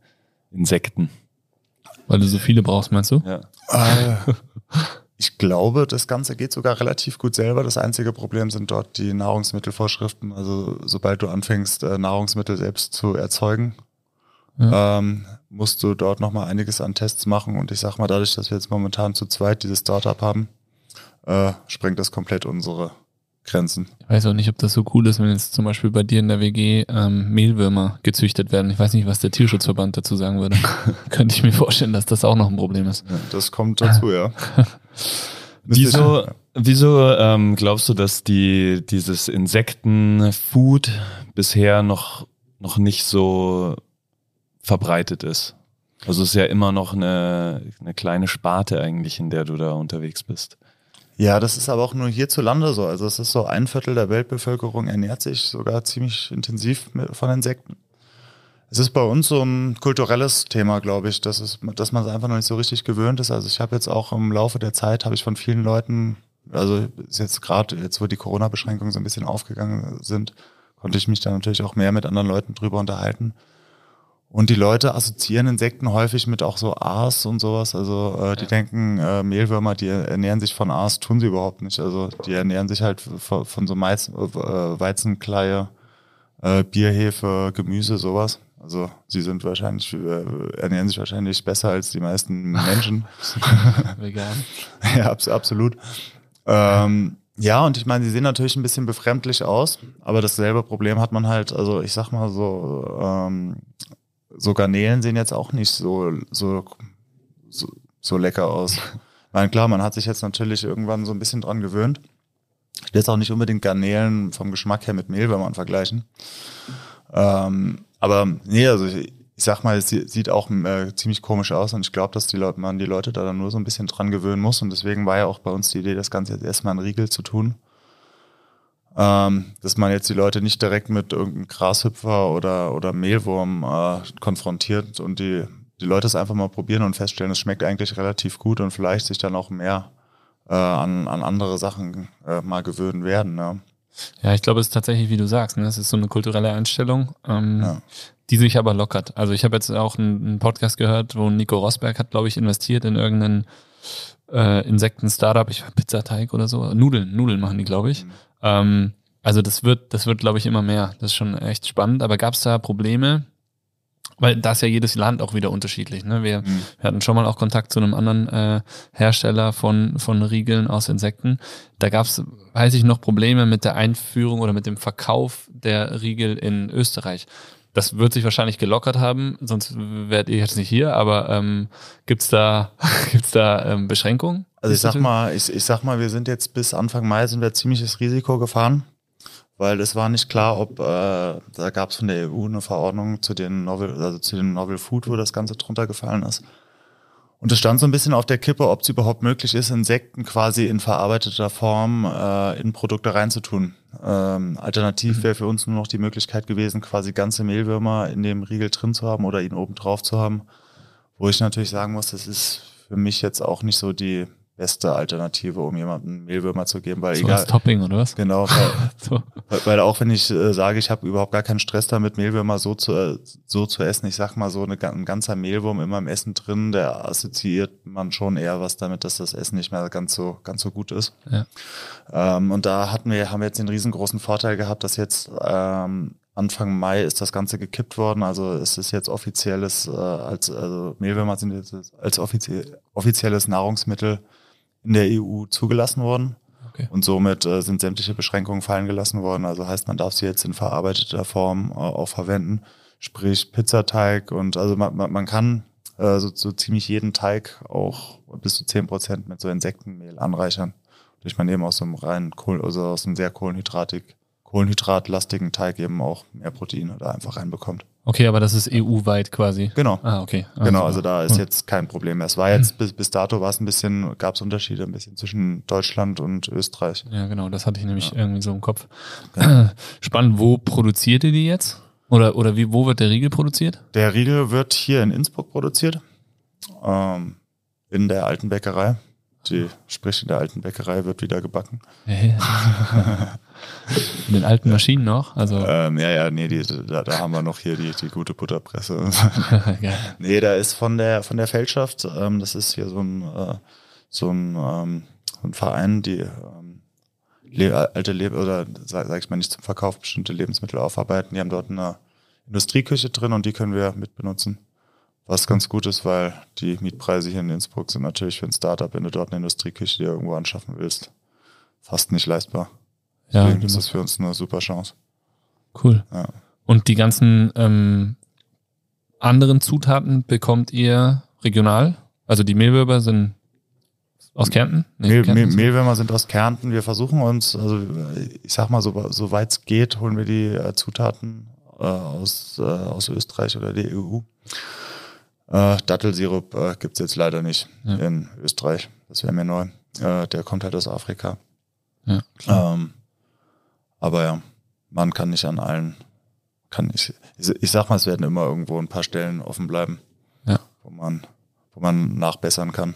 Insekten. Weil du so viele brauchst, meinst du? Ja. Äh, ich glaube, das Ganze geht sogar relativ gut selber. Das einzige Problem sind dort die Nahrungsmittelvorschriften. Also sobald du anfängst, äh, Nahrungsmittel selbst zu erzeugen, ja. ähm, musst du dort nochmal einiges an Tests machen. Und ich sag mal, dadurch, dass wir jetzt momentan zu zweit dieses Startup haben, äh, sprengt das komplett unsere Grenzen. Ich weiß auch nicht, ob das so cool ist, wenn jetzt zum Beispiel bei dir in der WG ähm, Mehlwürmer gezüchtet werden. Ich weiß nicht, was der Tierschutzverband dazu sagen würde. Könnte ich mir vorstellen, dass das auch noch ein Problem ist. Ja, das kommt dazu, ja. Wieso, wieso ähm, glaubst du, dass die dieses Insektenfood bisher noch, noch nicht so verbreitet ist? Also es ist ja immer noch eine, eine kleine Sparte eigentlich, in der du da unterwegs bist. Ja, das ist aber auch nur hierzulande so. Also es ist so ein Viertel der Weltbevölkerung ernährt sich sogar ziemlich intensiv von Insekten. Es ist bei uns so ein kulturelles Thema, glaube ich, dass, es, dass man es einfach noch nicht so richtig gewöhnt ist. Also ich habe jetzt auch im Laufe der Zeit, habe ich von vielen Leuten, also ist jetzt gerade, jetzt wo die Corona-Beschränkungen so ein bisschen aufgegangen sind, konnte ich mich da natürlich auch mehr mit anderen Leuten drüber unterhalten. Und die Leute assoziieren Insekten häufig mit auch so Aas und sowas. Also äh, die ja. denken, äh, Mehlwürmer, die ernähren sich von Aas, tun sie überhaupt nicht. Also die ernähren sich halt von, von so Mais, äh, Weizenkleie, äh, Bierhefe, Gemüse, sowas. Also sie sind wahrscheinlich, äh, ernähren sich wahrscheinlich besser als die meisten Menschen. Vegan. ja, abs absolut. Ähm, ja, und ich meine, sie sehen natürlich ein bisschen befremdlich aus, aber dasselbe Problem hat man halt, also ich sag mal so, ähm, so Garnelen sehen jetzt auch nicht so, so, so, so lecker aus. Nein, klar, man hat sich jetzt natürlich irgendwann so ein bisschen dran gewöhnt. Ich will jetzt auch nicht unbedingt Garnelen vom Geschmack her mit Mehlwürmern vergleichen. Ähm, aber nee, also ich, ich sag mal, es sieht auch äh, ziemlich komisch aus und ich glaube, dass die Leute, man die Leute da dann nur so ein bisschen dran gewöhnen muss und deswegen war ja auch bei uns die Idee, das Ganze jetzt erstmal in Riegel zu tun ähm, dass man jetzt die Leute nicht direkt mit irgendeinem Grashüpfer oder, oder Mehlwurm äh, konfrontiert und die, die Leute es einfach mal probieren und feststellen, es schmeckt eigentlich relativ gut und vielleicht sich dann auch mehr äh, an, an andere Sachen äh, mal gewöhnen werden. Ne? Ja, ich glaube, es ist tatsächlich, wie du sagst, ne? es ist so eine kulturelle Einstellung, ähm, ja. die sich aber lockert. Also ich habe jetzt auch einen, einen, Podcast gehört, wo Nico Rosberg hat, glaube ich, investiert in irgendeinen äh, Insekten-Startup, ich Pizzateig oder so. Nudeln, Nudeln machen die, glaube ich. Mhm. Ähm, also das wird, das wird, glaube ich, immer mehr. Das ist schon echt spannend. Aber gab es da Probleme? Weil da ist ja jedes Land auch wieder unterschiedlich. Ne? Wir, mhm. wir hatten schon mal auch Kontakt zu einem anderen äh, Hersteller von, von Riegeln aus Insekten. Da gab es, weiß ich noch, Probleme mit der Einführung oder mit dem Verkauf der Riegel in Österreich. Das wird sich wahrscheinlich gelockert haben, sonst wärt ihr jetzt nicht hier, aber ähm, gibt's da, gibt's da ähm, Beschränkungen? Also ich sag mal, ich, ich sag mal, wir sind jetzt bis Anfang Mai sind wir ziemliches Risiko gefahren, weil es war nicht klar, ob äh, da gab es von der EU eine Verordnung zu den Novel, also zu dem Novel Food, wo das Ganze drunter gefallen ist. Und es stand so ein bisschen auf der Kippe, ob es überhaupt möglich ist, Insekten quasi in verarbeiteter Form äh, in Produkte reinzutun. Ähm, alternativ mhm. wäre für uns nur noch die Möglichkeit gewesen, quasi ganze Mehlwürmer in dem Riegel drin zu haben oder ihn oben drauf zu haben. Wo ich natürlich sagen muss, das ist für mich jetzt auch nicht so die beste Alternative, um jemandem Mehlwürmer zu geben, weil so egal. Als Topping oder was? Genau, weil, so. weil, auch wenn ich äh, sage, ich habe überhaupt gar keinen Stress damit, Mehlwürmer so zu äh, so zu essen, ich sag mal so eine, ein ganzer Mehlwurm immer im Essen drin, der assoziiert man schon eher was damit, dass das Essen nicht mehr ganz so ganz so gut ist. Ja. Ähm, und da hatten wir haben wir jetzt den riesengroßen Vorteil gehabt, dass jetzt ähm, Anfang Mai ist das Ganze gekippt worden. Also es ist jetzt offizielles, äh, als also Mehlwürmer sind jetzt als offizie offizielles Nahrungsmittel in der EU zugelassen worden. Okay. Und somit äh, sind sämtliche Beschränkungen fallen gelassen worden. Also heißt, man darf sie jetzt in verarbeiteter Form äh, auch verwenden. Sprich Pizzateig und also man, man, man kann äh, so, so ziemlich jeden Teig auch bis zu zehn Prozent mit so Insektenmehl anreichern. Durch man eben aus so einem reinen Kohl, also aus einem sehr kohlenhydratig kohlenhydratlastigen Teig eben auch mehr Proteine da einfach reinbekommt. Okay, aber das ist EU-weit quasi. Genau. Ah, okay. Also, genau, also da ist jetzt kein Problem mehr. Es war jetzt bis, bis dato war es ein bisschen, gab es Unterschiede ein bisschen zwischen Deutschland und Österreich. Ja, genau, das hatte ich nämlich ja. irgendwie so im Kopf. Genau. Spannend, wo produziert ihr die jetzt? Oder, oder wie, wo wird der Riegel produziert? Der Riegel wird hier in Innsbruck produziert. Ähm, in der alten Bäckerei. Die, sprich, in der alten Bäckerei wird wieder gebacken. In den alten Maschinen noch? Also ähm, ja, ja, nee, die, da, da haben wir noch hier die, die gute Butterpresse. nee, da ist von der von der Feldschaft, ähm, das ist hier so ein, äh, so ein, ähm, ein Verein, die ähm, Le alte Leb oder sag, sag ich mal nicht zum Verkauf bestimmte Lebensmittel aufarbeiten. Die haben dort eine Industrieküche drin und die können wir mitbenutzen. Was ganz gut ist, weil die Mietpreise hier in Innsbruck sind natürlich für ein Startup, wenn du dort eine Industrieküche dir irgendwo anschaffen willst, fast nicht leistbar. Deswegen ja, ist das für uns eine super Chance. Cool. Ja. Und die ganzen ähm, anderen Zutaten bekommt ihr regional? Also die Mehlwürmer sind aus Kärnten? Nee, Mehl, Kärnten Mehlwürmer sind aus Kärnten. Wir versuchen uns, also ich sag mal, so, so weit es geht, holen wir die äh, Zutaten äh, aus, äh, aus Österreich oder der EU. Äh, Dattelsirup äh, gibt jetzt leider nicht ja. in Österreich. Das wäre mir neu. Äh, der kommt halt aus Afrika. Ja, ähm, aber ja, man kann nicht an allen, kann ich, ich sag mal, es werden immer irgendwo ein paar Stellen offen bleiben, ja. wo man, wo man nachbessern kann.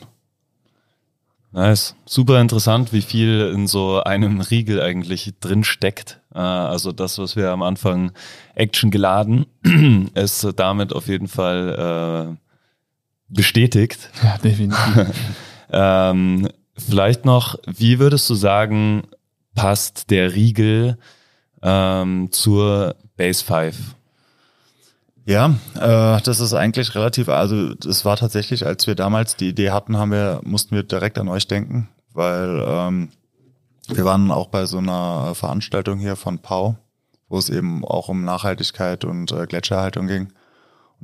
Nice. Super interessant, wie viel in so einem Riegel eigentlich drin steckt. Äh, also das, was wir am Anfang Action geladen, ist damit auf jeden Fall äh, bestätigt. Ja, definitiv. ähm, vielleicht noch, wie würdest du sagen, passt der Riegel ähm, zur Base 5? Ja, äh, das ist eigentlich relativ, also das war tatsächlich, als wir damals die Idee hatten, haben wir, mussten wir direkt an euch denken, weil ähm, wir waren auch bei so einer Veranstaltung hier von Pau, wo es eben auch um Nachhaltigkeit und äh, Gletscherhaltung ging.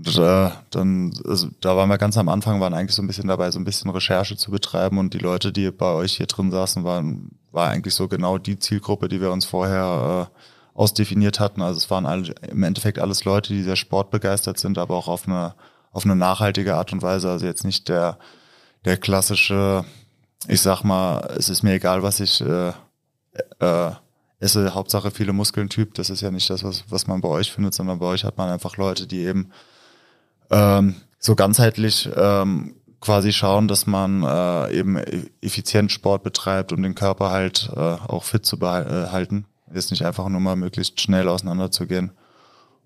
Äh, dann, also, da waren wir ganz am Anfang, waren eigentlich so ein bisschen dabei, so ein bisschen Recherche zu betreiben und die Leute, die bei euch hier drin saßen, waren, war eigentlich so genau die Zielgruppe, die wir uns vorher äh, ausdefiniert hatten. Also es waren alle, im Endeffekt alles Leute, die sehr sportbegeistert sind, aber auch auf eine, auf eine nachhaltige Art und Weise. Also jetzt nicht der, der klassische, ich sag mal, es ist mir egal, was ich äh, äh, esse, Hauptsache viele Muskeln Typ. Das ist ja nicht das, was, was man bei euch findet, sondern bei euch hat man einfach Leute, die eben ähm, so ganzheitlich ähm, quasi schauen, dass man äh, eben effizient Sport betreibt, um den Körper halt äh, auch fit zu behalten. Ist nicht einfach nur mal möglichst schnell auseinanderzugehen.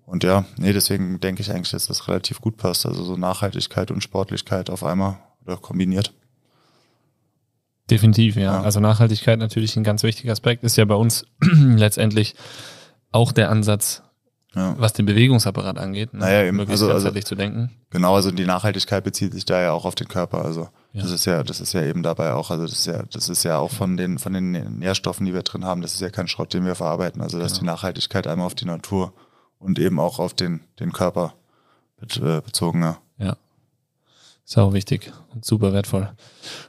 Und ja, nee, deswegen denke ich eigentlich, dass das relativ gut passt. Also so Nachhaltigkeit und Sportlichkeit auf einmal oder kombiniert. Definitiv, ja. ja. Also Nachhaltigkeit natürlich ein ganz wichtiger Aspekt. Ist ja bei uns letztendlich auch der Ansatz, ja. was den Bewegungsapparat angeht, ne? naja, eben. möglichst also, also, zu denken. Genau, also die Nachhaltigkeit bezieht sich da ja auch auf den Körper. Also ja. das ist ja, das ist ja eben dabei auch, also das ist ja, das ist ja auch von den von den Nährstoffen, die wir drin haben, das ist ja kein Schrott, den wir verarbeiten. Also das genau. die Nachhaltigkeit einmal auf die Natur und eben auch auf den den Körper äh, bezogen. Ja. ja. Ist auch wichtig und super wertvoll.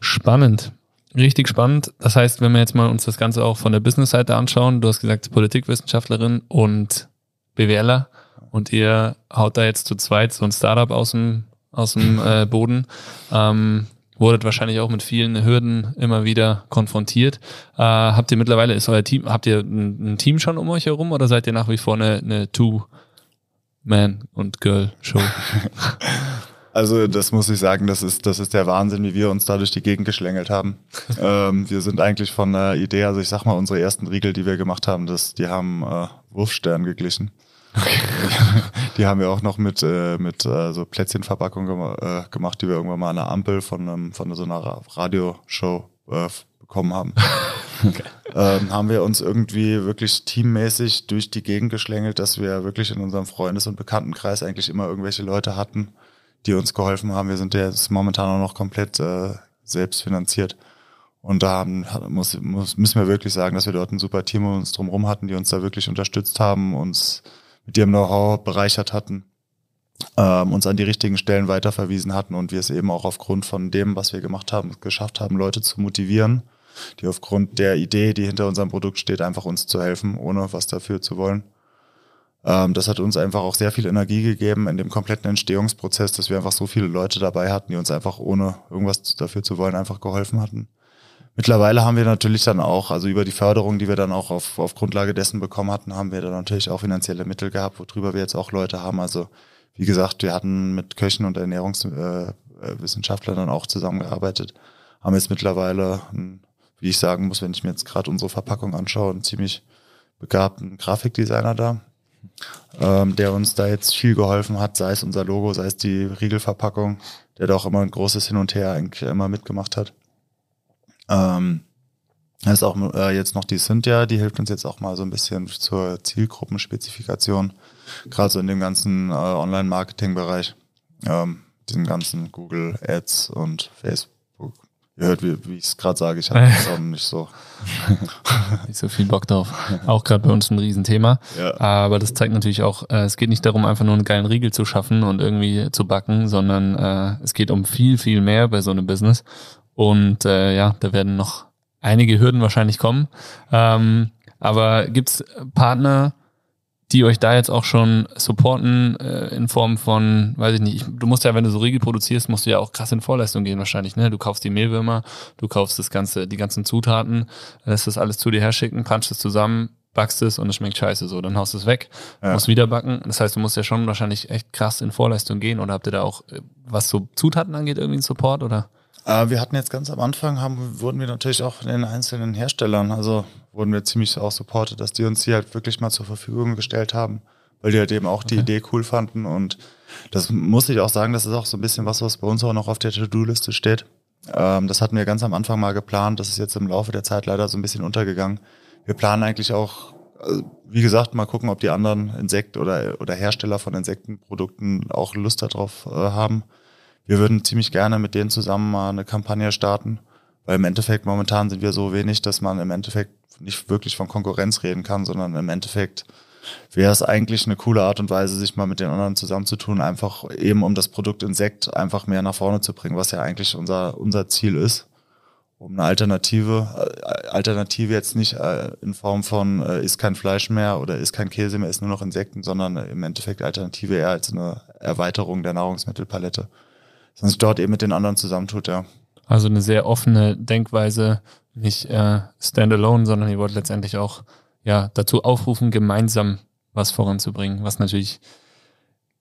Spannend. Richtig spannend. Das heißt, wenn wir jetzt mal uns das Ganze auch von der Business-Seite anschauen, du hast gesagt, Politikwissenschaftlerin und BWLer und ihr haut da jetzt zu zweit so ein Startup aus dem, aus dem äh, Boden. Ähm, wurdet wahrscheinlich auch mit vielen Hürden immer wieder konfrontiert. Äh, habt ihr mittlerweile, ist euer Team, habt ihr ein, ein, Team schon um euch herum oder seid ihr nach wie vor eine, eine Two-Man- und Girl-Show? Also das muss ich sagen, das ist, das ist der Wahnsinn, wie wir uns da durch die Gegend geschlängelt haben. ähm, wir sind eigentlich von der Idee, also ich sag mal, unsere ersten Riegel, die wir gemacht haben, das, die haben äh, Wurfstern geglichen. Okay. Die haben wir auch noch mit, äh, mit äh, so Plätzchenverpackung gem äh, gemacht, die wir irgendwann mal an der Ampel von, einem, von so einer Radioshow äh, bekommen haben. Okay. Ähm, haben wir uns irgendwie wirklich teammäßig durch die Gegend geschlängelt, dass wir wirklich in unserem Freundes- und Bekanntenkreis eigentlich immer irgendwelche Leute hatten, die uns geholfen haben. Wir sind ja jetzt momentan auch noch komplett äh, selbst finanziert. Und da haben, muss, muss, müssen wir wirklich sagen, dass wir dort ein super Team um uns drumherum hatten, die uns da wirklich unterstützt haben, uns mit ihrem Know-how bereichert hatten, ähm, uns an die richtigen Stellen weiterverwiesen hatten und wir es eben auch aufgrund von dem, was wir gemacht haben, geschafft haben, Leute zu motivieren, die aufgrund der Idee, die hinter unserem Produkt steht, einfach uns zu helfen, ohne was dafür zu wollen. Ähm, das hat uns einfach auch sehr viel Energie gegeben in dem kompletten Entstehungsprozess, dass wir einfach so viele Leute dabei hatten, die uns einfach ohne irgendwas dafür zu wollen einfach geholfen hatten. Mittlerweile haben wir natürlich dann auch, also über die Förderung, die wir dann auch auf, auf Grundlage dessen bekommen hatten, haben wir dann natürlich auch finanzielle Mittel gehabt, worüber wir jetzt auch Leute haben. Also wie gesagt, wir hatten mit Köchen und Ernährungswissenschaftlern dann auch zusammengearbeitet, haben jetzt mittlerweile, wie ich sagen muss, wenn ich mir jetzt gerade unsere Verpackung anschaue, einen ziemlich begabten Grafikdesigner da, ähm, der uns da jetzt viel geholfen hat, sei es unser Logo, sei es die Riegelverpackung, der da auch immer ein großes Hin und Her eigentlich immer mitgemacht hat. Ähm, das ist auch äh, jetzt noch die Cynthia, die hilft uns jetzt auch mal so ein bisschen zur Zielgruppenspezifikation, gerade so in dem ganzen äh, Online-Marketing-Bereich, ähm, diesen ganzen Google Ads und Facebook Ihr hört, wie, wie ich es gerade sage, ich habe auch nicht so. nicht so viel Bock drauf. Auch gerade bei uns ein Riesenthema. Ja. Aber das zeigt natürlich auch, äh, es geht nicht darum, einfach nur einen geilen Riegel zu schaffen und irgendwie zu backen, sondern äh, es geht um viel, viel mehr bei so einem Business. Und äh, ja, da werden noch einige Hürden wahrscheinlich kommen. Ähm, aber gibt's Partner, die euch da jetzt auch schon supporten äh, in Form von, weiß ich nicht, ich, du musst ja, wenn du so Riegel produzierst, musst du ja auch krass in Vorleistung gehen wahrscheinlich, ne? Du kaufst die Mehlwürmer, du kaufst das ganze, die ganzen Zutaten, lässt das alles zu dir herschicken, punchst es zusammen, backst es und es schmeckt scheiße so, dann haust du es weg, Ja. musst wieder backen. Das heißt, du musst ja schon wahrscheinlich echt krass in Vorleistung gehen oder habt ihr da auch, äh, was so Zutaten angeht, irgendwie einen Support oder? Äh, wir hatten jetzt ganz am Anfang, haben, wurden wir natürlich auch von den einzelnen Herstellern, also wurden wir ziemlich auch supportet, dass die uns die halt wirklich mal zur Verfügung gestellt haben, weil die halt eben auch die Idee cool fanden und das muss ich auch sagen, das ist auch so ein bisschen was, was bei uns auch noch auf der To-Do-Liste steht. Ähm, das hatten wir ganz am Anfang mal geplant, das ist jetzt im Laufe der Zeit leider so ein bisschen untergegangen. Wir planen eigentlich auch, äh, wie gesagt, mal gucken, ob die anderen Insekt- oder, oder Hersteller von Insektenprodukten auch Lust darauf äh, haben. Wir würden ziemlich gerne mit denen zusammen mal eine Kampagne starten, weil im Endeffekt momentan sind wir so wenig, dass man im Endeffekt nicht wirklich von Konkurrenz reden kann, sondern im Endeffekt wäre es eigentlich eine coole Art und Weise, sich mal mit den anderen zusammenzutun, einfach eben um das Produkt Insekt einfach mehr nach vorne zu bringen, was ja eigentlich unser, unser Ziel ist. Um eine Alternative, äh, Alternative jetzt nicht äh, in Form von äh, ist kein Fleisch mehr oder ist kein Käse mehr, ist nur noch Insekten, sondern im Endeffekt Alternative eher als eine Erweiterung der Nahrungsmittelpalette. Sich dort eben mit den anderen zusammentut, ja. Also eine sehr offene Denkweise, nicht äh, standalone, sondern ihr wollt letztendlich auch ja dazu aufrufen, gemeinsam was voranzubringen, was natürlich,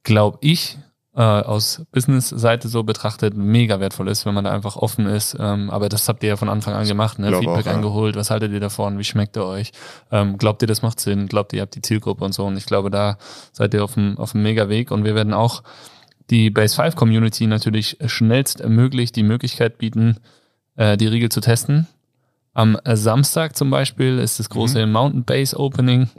glaube ich, äh, aus Business-Seite so betrachtet mega wertvoll ist, wenn man da einfach offen ist. Ähm, aber das habt ihr ja von Anfang an gemacht, ne? Feedback auch, ja. eingeholt, was haltet ihr davon, wie schmeckt er euch? Ähm, glaubt ihr, das macht Sinn? Glaubt ihr, ihr habt die Zielgruppe und so? Und ich glaube, da seid ihr auf einem auf einem mega Weg und wir werden auch die Base 5 Community natürlich schnellstmöglich die Möglichkeit bieten, äh, die Riegel zu testen. Am Samstag zum Beispiel ist das große Mountain Base Opening.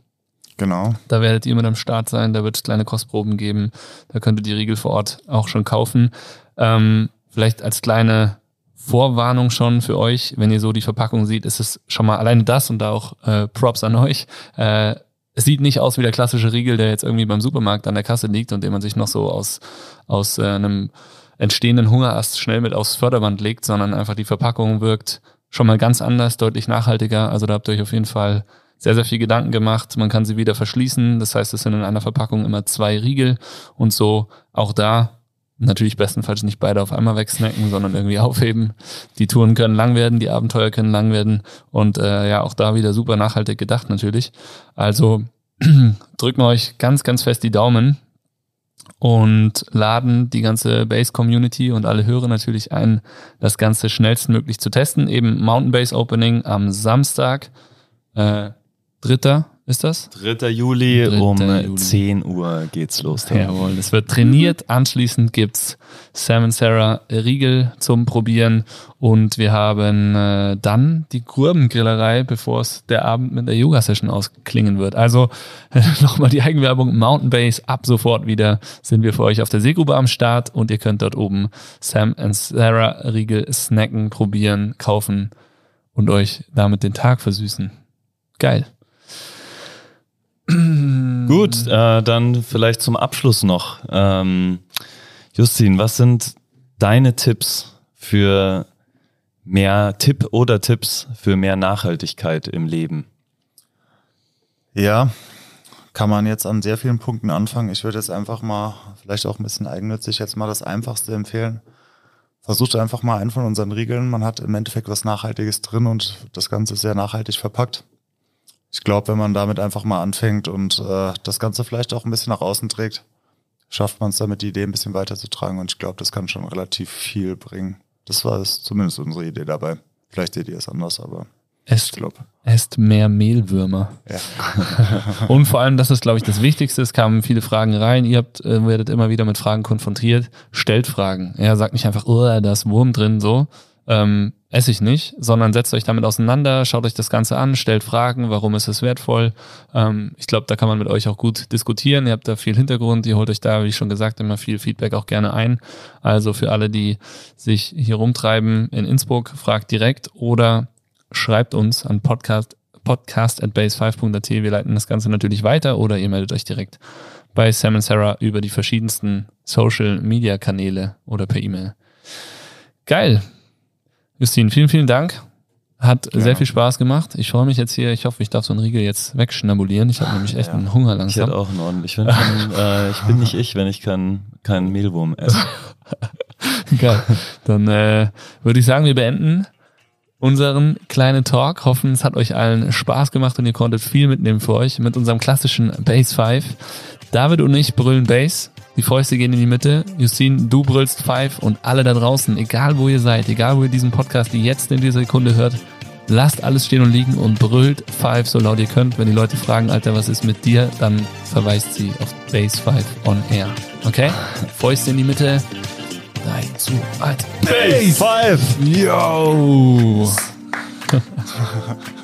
Genau. Da werdet ihr mit am Start sein, da wird es kleine Kostproben geben. Da könnt ihr die Riegel vor Ort auch schon kaufen. Ähm, vielleicht als kleine Vorwarnung schon für euch, wenn ihr so die Verpackung seht, ist es schon mal alleine das und da auch äh, Props an euch. Äh, es sieht nicht aus wie der klassische Riegel, der jetzt irgendwie beim Supermarkt an der Kasse liegt und den man sich noch so aus, aus äh, einem entstehenden Hungerast schnell mit aufs Förderband legt, sondern einfach die Verpackung wirkt schon mal ganz anders, deutlich nachhaltiger. Also da habt ihr euch auf jeden Fall sehr, sehr viel Gedanken gemacht. Man kann sie wieder verschließen. Das heißt, es sind in einer Verpackung immer zwei Riegel und so auch da natürlich bestenfalls nicht beide auf einmal wegsnacken, sondern irgendwie aufheben. Die Touren können lang werden, die Abenteuer können lang werden und äh, ja, auch da wieder super nachhaltig gedacht natürlich. Also drücken euch ganz, ganz fest die Daumen und laden die ganze Base-Community und alle Hörer natürlich ein, das Ganze schnellstmöglich zu testen. Eben Mountain Base Opening am Samstag, äh, dritter ist das? 3. Juli 3. um Juli. 10 Uhr geht's los. Tim. Jawohl, es wird trainiert. Anschließend gibt's Sam und Sarah Riegel zum Probieren und wir haben äh, dann die Gurbengrillerei, bevor es der Abend mit der Yoga-Session ausklingen wird. Also nochmal die Eigenwerbung Mountain Base. Ab sofort wieder sind wir für euch auf der Seegrube am Start und ihr könnt dort oben Sam und Sarah Riegel snacken, probieren, kaufen und euch damit den Tag versüßen. Geil. Gut, äh, dann vielleicht zum Abschluss noch. Ähm, Justin, was sind deine Tipps für mehr Tipp oder Tipps für mehr Nachhaltigkeit im Leben? Ja, kann man jetzt an sehr vielen Punkten anfangen. Ich würde jetzt einfach mal, vielleicht auch ein bisschen eigennützig, jetzt mal das Einfachste empfehlen. Versucht einfach mal einen von unseren Riegeln. Man hat im Endeffekt was Nachhaltiges drin und das Ganze ist sehr nachhaltig verpackt. Ich glaube, wenn man damit einfach mal anfängt und äh, das Ganze vielleicht auch ein bisschen nach außen trägt, schafft man es damit, die Idee ein bisschen weiterzutragen. Und ich glaube, das kann schon relativ viel bringen. Das war es zumindest unsere Idee dabei. Vielleicht seht ihr es anders, aber ich Esst, glaube, esst mehr Mehlwürmer. ja. Und vor allem, das ist, glaube ich, das Wichtigste. Es kamen viele Fragen rein. Ihr habt, äh, werdet immer wieder mit Fragen konfrontiert. Stellt Fragen. Ja, sagt nicht einfach, oh, da ist Wurm drin, so. Ähm, esse ich nicht, sondern setzt euch damit auseinander, schaut euch das Ganze an, stellt Fragen, warum ist es wertvoll. Ähm, ich glaube, da kann man mit euch auch gut diskutieren. Ihr habt da viel Hintergrund, ihr holt euch da, wie schon gesagt, immer viel Feedback auch gerne ein. Also für alle, die sich hier rumtreiben in Innsbruck, fragt direkt oder schreibt uns an podcast, podcast at base5.at. Wir leiten das Ganze natürlich weiter oder ihr meldet euch direkt bei Sam Sarah über die verschiedensten Social Media Kanäle oder per E-Mail. Geil. Justin, vielen, vielen Dank. Hat ja. sehr viel Spaß gemacht. Ich freue mich jetzt hier. Ich hoffe, ich darf so einen Riegel jetzt wegschnabulieren. Ich habe nämlich echt ja. einen Hunger langsam. Ich hätte auch einen ordentlichen. Ich, bin, äh, ich bin nicht ich, wenn ich keinen kein Mehlwurm esse. Geil. Dann äh, würde ich sagen, wir beenden unseren kleinen Talk. Hoffen, es hat euch allen Spaß gemacht und ihr konntet viel mitnehmen für euch mit unserem klassischen Base 5. David und ich brüllen Bass. Die Fäuste gehen in die Mitte. Justine, du brüllst Five und alle da draußen, egal wo ihr seid, egal wo ihr diesen Podcast jetzt in dieser Sekunde hört, lasst alles stehen und liegen und brüllt Five so laut ihr könnt. Wenn die Leute fragen, Alter, was ist mit dir, dann verweist sie auf Base 5 on Air. Okay? Fäuste in die Mitte. 3, 2, 1. Base 5! Yo!